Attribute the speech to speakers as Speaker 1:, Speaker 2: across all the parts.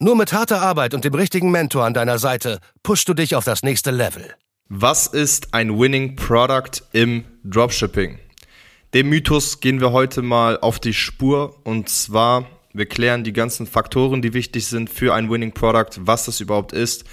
Speaker 1: Nur mit harter Arbeit und dem richtigen Mentor an deiner Seite pushst du dich auf das nächste Level.
Speaker 2: Was ist ein Winning Product im Dropshipping? Dem Mythos gehen wir heute mal auf die Spur und zwar, wir klären die ganzen Faktoren, die wichtig sind für ein Winning Product, was das überhaupt ist.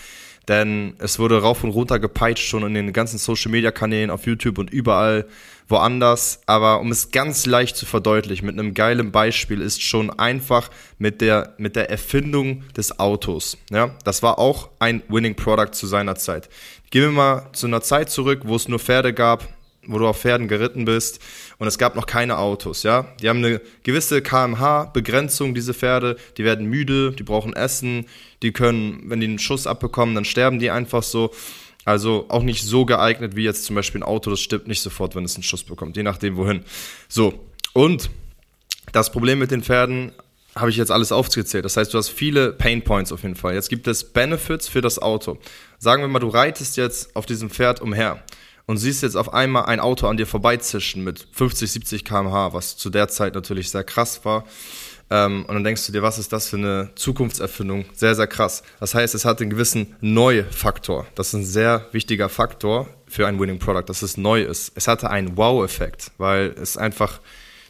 Speaker 2: Denn es wurde rauf und runter gepeitscht schon in den ganzen Social Media Kanälen auf YouTube und überall woanders. Aber um es ganz leicht zu verdeutlichen, mit einem geilen Beispiel ist schon einfach mit der, mit der Erfindung des Autos. Ja, das war auch ein Winning Product zu seiner Zeit. Gehen wir mal zu einer Zeit zurück, wo es nur Pferde gab, wo du auf Pferden geritten bist und es gab noch keine Autos, ja. Die haben eine gewisse kmh-Begrenzung, diese Pferde, die werden müde, die brauchen Essen, die können, wenn die einen Schuss abbekommen, dann sterben die einfach so. Also auch nicht so geeignet wie jetzt zum Beispiel ein Auto, das stirbt nicht sofort, wenn es einen Schuss bekommt, je nachdem wohin. So, und das Problem mit den Pferden habe ich jetzt alles aufgezählt. Das heißt, du hast viele Pain Points auf jeden Fall. Jetzt gibt es Benefits für das Auto. Sagen wir mal, du reitest jetzt auf diesem Pferd umher und siehst jetzt auf einmal ein Auto an dir vorbeizischen mit 50, 70 km/h, was zu der Zeit natürlich sehr krass war. Ähm, und dann denkst du dir, was ist das für eine Zukunftserfindung? Sehr, sehr krass. Das heißt, es hat einen gewissen Neu-Faktor. Das ist ein sehr wichtiger Faktor für ein Winning Product, dass es neu ist. Es hatte einen Wow-Effekt, weil es einfach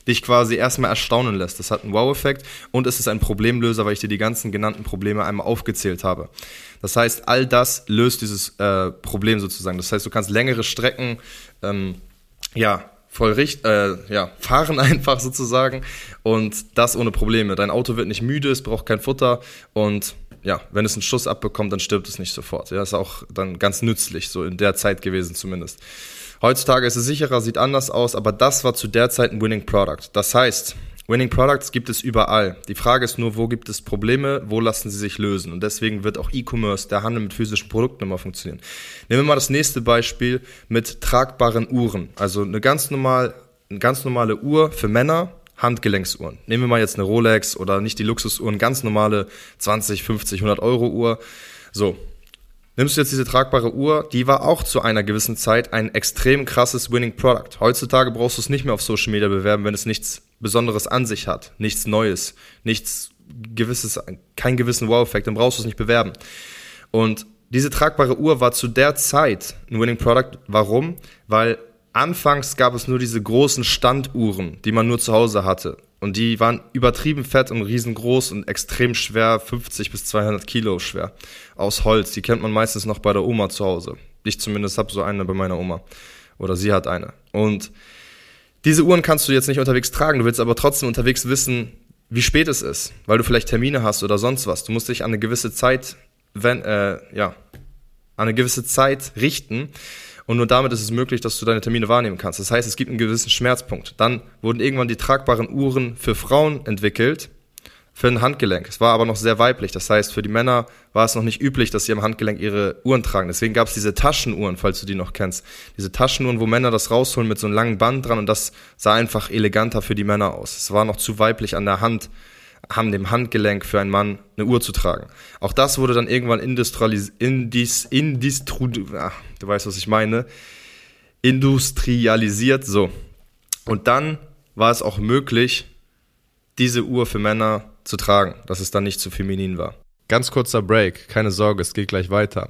Speaker 2: dich quasi erstmal erstaunen lässt. Das hat einen Wow-Effekt und es ist ein Problemlöser, weil ich dir die ganzen genannten Probleme einmal aufgezählt habe. Das heißt, all das löst dieses äh, Problem sozusagen. Das heißt, du kannst längere Strecken ähm, ja, voll richt, äh, ja, fahren einfach sozusagen und das ohne Probleme. Dein Auto wird nicht müde, es braucht kein Futter und ja, wenn es einen Schuss abbekommt, dann stirbt es nicht sofort. Ja, ist auch dann ganz nützlich, so in der Zeit gewesen zumindest. Heutzutage ist es sicherer, sieht anders aus, aber das war zu der Zeit ein Winning Product. Das heißt, Winning Products gibt es überall. Die Frage ist nur, wo gibt es Probleme, wo lassen sie sich lösen? Und deswegen wird auch E-Commerce, der Handel mit physischen Produkten immer funktionieren. Nehmen wir mal das nächste Beispiel mit tragbaren Uhren. Also eine ganz normal, eine ganz normale Uhr für Männer, Handgelenksuhren. Nehmen wir mal jetzt eine Rolex oder nicht die Luxusuhren, ganz normale 20, 50, 100 Euro Uhr. So, Nimmst du jetzt diese tragbare Uhr, die war auch zu einer gewissen Zeit ein extrem krasses Winning Product. Heutzutage brauchst du es nicht mehr auf Social Media bewerben, wenn es nichts Besonderes an sich hat, nichts Neues, nichts gewisses, keinen gewissen Wow-Effekt, dann brauchst du es nicht bewerben. Und diese tragbare Uhr war zu der Zeit ein Winning Product. Warum? Weil anfangs gab es nur diese großen Standuhren, die man nur zu Hause hatte. Und die waren übertrieben fett und riesengroß und extrem schwer, 50 bis 200 Kilo schwer. Aus Holz. Die kennt man meistens noch bei der Oma zu Hause. Ich zumindest habe so eine bei meiner Oma. Oder sie hat eine. Und diese Uhren kannst du jetzt nicht unterwegs tragen. Du willst aber trotzdem unterwegs wissen, wie spät es ist. Weil du vielleicht Termine hast oder sonst was. Du musst dich an eine gewisse Zeit, wenn, äh, ja, an eine gewisse Zeit richten. Und nur damit ist es möglich, dass du deine Termine wahrnehmen kannst. Das heißt, es gibt einen gewissen Schmerzpunkt. Dann wurden irgendwann die tragbaren Uhren für Frauen entwickelt, für ein Handgelenk. Es war aber noch sehr weiblich. Das heißt, für die Männer war es noch nicht üblich, dass sie am Handgelenk ihre Uhren tragen. Deswegen gab es diese Taschenuhren, falls du die noch kennst. Diese Taschenuhren, wo Männer das rausholen mit so einem langen Band dran und das sah einfach eleganter für die Männer aus. Es war noch zu weiblich an der Hand haben dem Handgelenk für einen Mann eine Uhr zu tragen. Auch das wurde dann irgendwann industrialisiert, du weißt, was ich meine, industrialisiert, so. Und dann war es auch möglich, diese Uhr für Männer zu tragen, dass es dann nicht zu feminin war. Ganz kurzer Break, keine Sorge, es geht gleich weiter.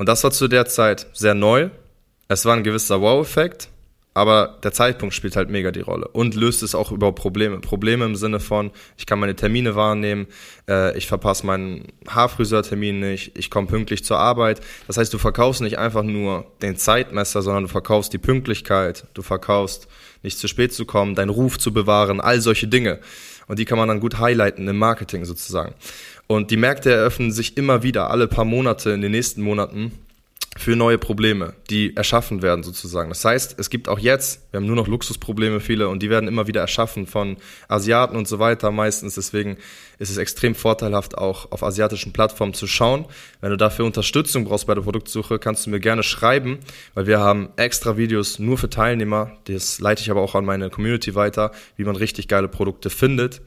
Speaker 2: Und das war zu der Zeit sehr neu. Es war ein gewisser Wow-Effekt, aber der Zeitpunkt spielt halt mega die Rolle und löst es auch über Probleme. Probleme im Sinne von, ich kann meine Termine wahrnehmen, äh, ich verpasse meinen Haarfriseurtermin nicht, ich komme pünktlich zur Arbeit. Das heißt, du verkaufst nicht einfach nur den Zeitmesser, sondern du verkaufst die Pünktlichkeit, du verkaufst nicht zu spät zu kommen, deinen Ruf zu bewahren, all solche Dinge. Und die kann man dann gut highlighten im Marketing sozusagen. Und die Märkte eröffnen sich immer wieder, alle paar Monate in den nächsten Monaten für neue Probleme, die erschaffen werden sozusagen. Das heißt, es gibt auch jetzt, wir haben nur noch Luxusprobleme viele und die werden immer wieder erschaffen von Asiaten und so weiter meistens. Deswegen ist es extrem vorteilhaft auch auf asiatischen Plattformen zu schauen. Wenn du dafür Unterstützung brauchst bei der Produktsuche, kannst du mir gerne schreiben, weil wir haben extra Videos nur für Teilnehmer. Das leite ich aber auch an meine Community weiter, wie man richtig geile Produkte findet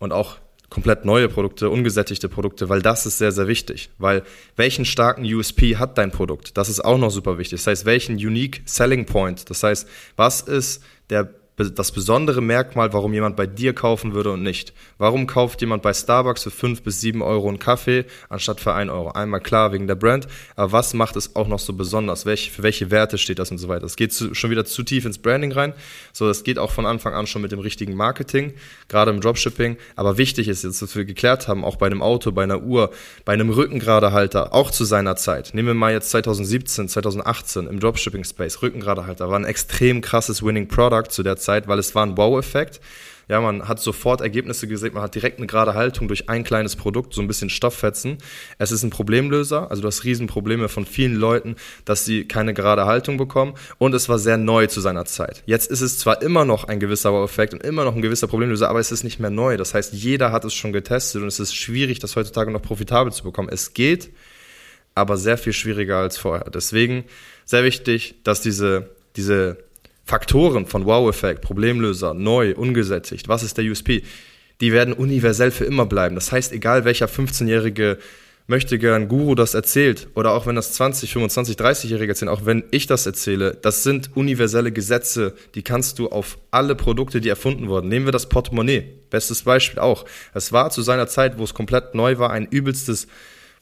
Speaker 2: und auch komplett neue Produkte, ungesättigte Produkte, weil das ist sehr, sehr wichtig. Weil welchen starken USP hat dein Produkt? Das ist auch noch super wichtig. Das heißt, welchen Unique Selling Point? Das heißt, was ist der das besondere Merkmal, warum jemand bei dir kaufen würde und nicht. Warum kauft jemand bei Starbucks für fünf bis sieben Euro einen Kaffee anstatt für ein Euro? Einmal klar wegen der Brand, aber was macht es auch noch so besonders? Welche, für welche Werte steht das und so weiter? Es geht zu, schon wieder zu tief ins Branding rein. So, das geht auch von Anfang an schon mit dem richtigen Marketing, gerade im Dropshipping. Aber wichtig ist jetzt, dass wir geklärt haben, auch bei einem Auto, bei einer Uhr, bei einem Rückengradehalter, auch zu seiner Zeit. Nehmen wir mal jetzt 2017, 2018 im Dropshipping-Space. Rückengradehalter war ein extrem krasses Winning Product zu der Zeit Zeit, weil es war ein Wow-Effekt. Ja, man hat sofort Ergebnisse gesehen, man hat direkt eine gerade Haltung durch ein kleines Produkt, so ein bisschen Stofffetzen. Es ist ein Problemlöser, also du hast Riesenprobleme von vielen Leuten, dass sie keine gerade Haltung bekommen und es war sehr neu zu seiner Zeit. Jetzt ist es zwar immer noch ein gewisser Wow-Effekt und immer noch ein gewisser Problemlöser, aber es ist nicht mehr neu. Das heißt, jeder hat es schon getestet und es ist schwierig, das heutzutage noch profitabel zu bekommen. Es geht, aber sehr viel schwieriger als vorher. Deswegen sehr wichtig, dass diese, diese Faktoren von Wow-Effekt, Problemlöser, neu, ungesättigt, was ist der USP, die werden universell für immer bleiben. Das heißt, egal welcher 15-jährige möchte gern Guru das erzählt oder auch wenn das 20, 25, 30-Jährige erzählen, auch wenn ich das erzähle, das sind universelle Gesetze, die kannst du auf alle Produkte, die erfunden wurden. Nehmen wir das Portemonnaie, bestes Beispiel auch. Es war zu seiner Zeit, wo es komplett neu war, ein übelstes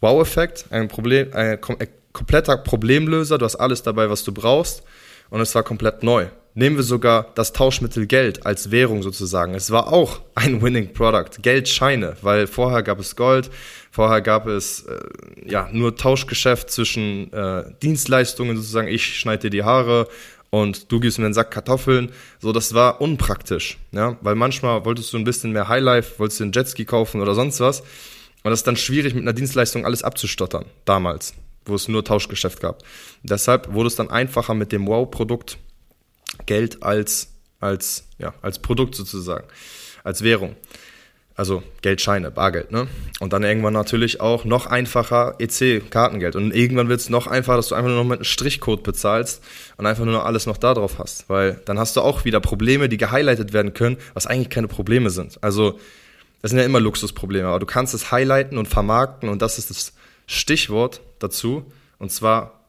Speaker 2: Wow-Effekt, ein Problem, ein kompletter Problemlöser, du hast alles dabei, was du brauchst und es war komplett neu. Nehmen wir sogar das Tauschmittel Geld als Währung sozusagen. Es war auch ein Winning Product, Geldscheine, weil vorher gab es Gold, vorher gab es äh, ja nur Tauschgeschäft zwischen äh, Dienstleistungen sozusagen. Ich schneide dir die Haare und du gibst mir einen Sack Kartoffeln. So, das war unpraktisch, ja, weil manchmal wolltest du ein bisschen mehr Highlife, wolltest du einen Jetski kaufen oder sonst was. Und das ist dann schwierig mit einer Dienstleistung alles abzustottern, damals wo es nur Tauschgeschäft gab. Deshalb wurde es dann einfacher mit dem Wow-Produkt Geld als, als, ja, als Produkt sozusagen, als Währung. Also Geldscheine, Bargeld, ne? Und dann irgendwann natürlich auch noch einfacher EC-Kartengeld. Und irgendwann wird es noch einfacher, dass du einfach nur noch mit einem Strichcode bezahlst und einfach nur noch alles noch da drauf hast. Weil dann hast du auch wieder Probleme, die gehighlightet werden können, was eigentlich keine Probleme sind. Also, das sind ja immer Luxusprobleme, aber du kannst es highlighten und vermarkten und das ist das Stichwort dazu. Und zwar,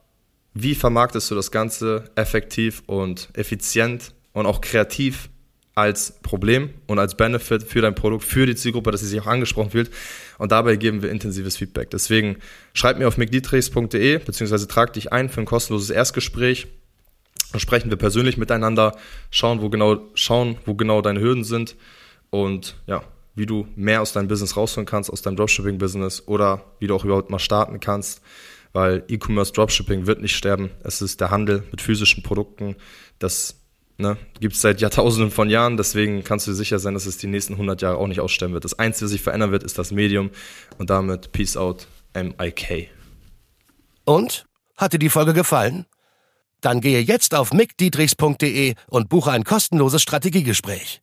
Speaker 2: wie vermarktest du das Ganze effektiv und effizient und auch kreativ als Problem und als Benefit für dein Produkt, für die Zielgruppe, dass sie sich auch angesprochen fühlt. Und dabei geben wir intensives Feedback. Deswegen schreib mir auf mcdietrichs.de beziehungsweise trag dich ein für ein kostenloses Erstgespräch. Dann sprechen wir persönlich miteinander, schauen, wo genau, schauen, wo genau deine Hürden sind und ja, wie du mehr aus deinem Business rausholen kannst, aus deinem Dropshipping-Business oder wie du auch überhaupt mal starten kannst, weil E-Commerce Dropshipping wird nicht sterben. Es ist der Handel mit physischen Produkten. Das ne, gibt es seit Jahrtausenden von Jahren, deswegen kannst du dir sicher sein, dass es die nächsten 100 Jahre auch nicht aussterben wird. Das Einzige, was sich verändern wird, ist das Medium und damit Peace out, MIK.
Speaker 1: Und? Hat dir die Folge gefallen? Dann gehe jetzt auf mickdietrichs.de und buche ein kostenloses Strategiegespräch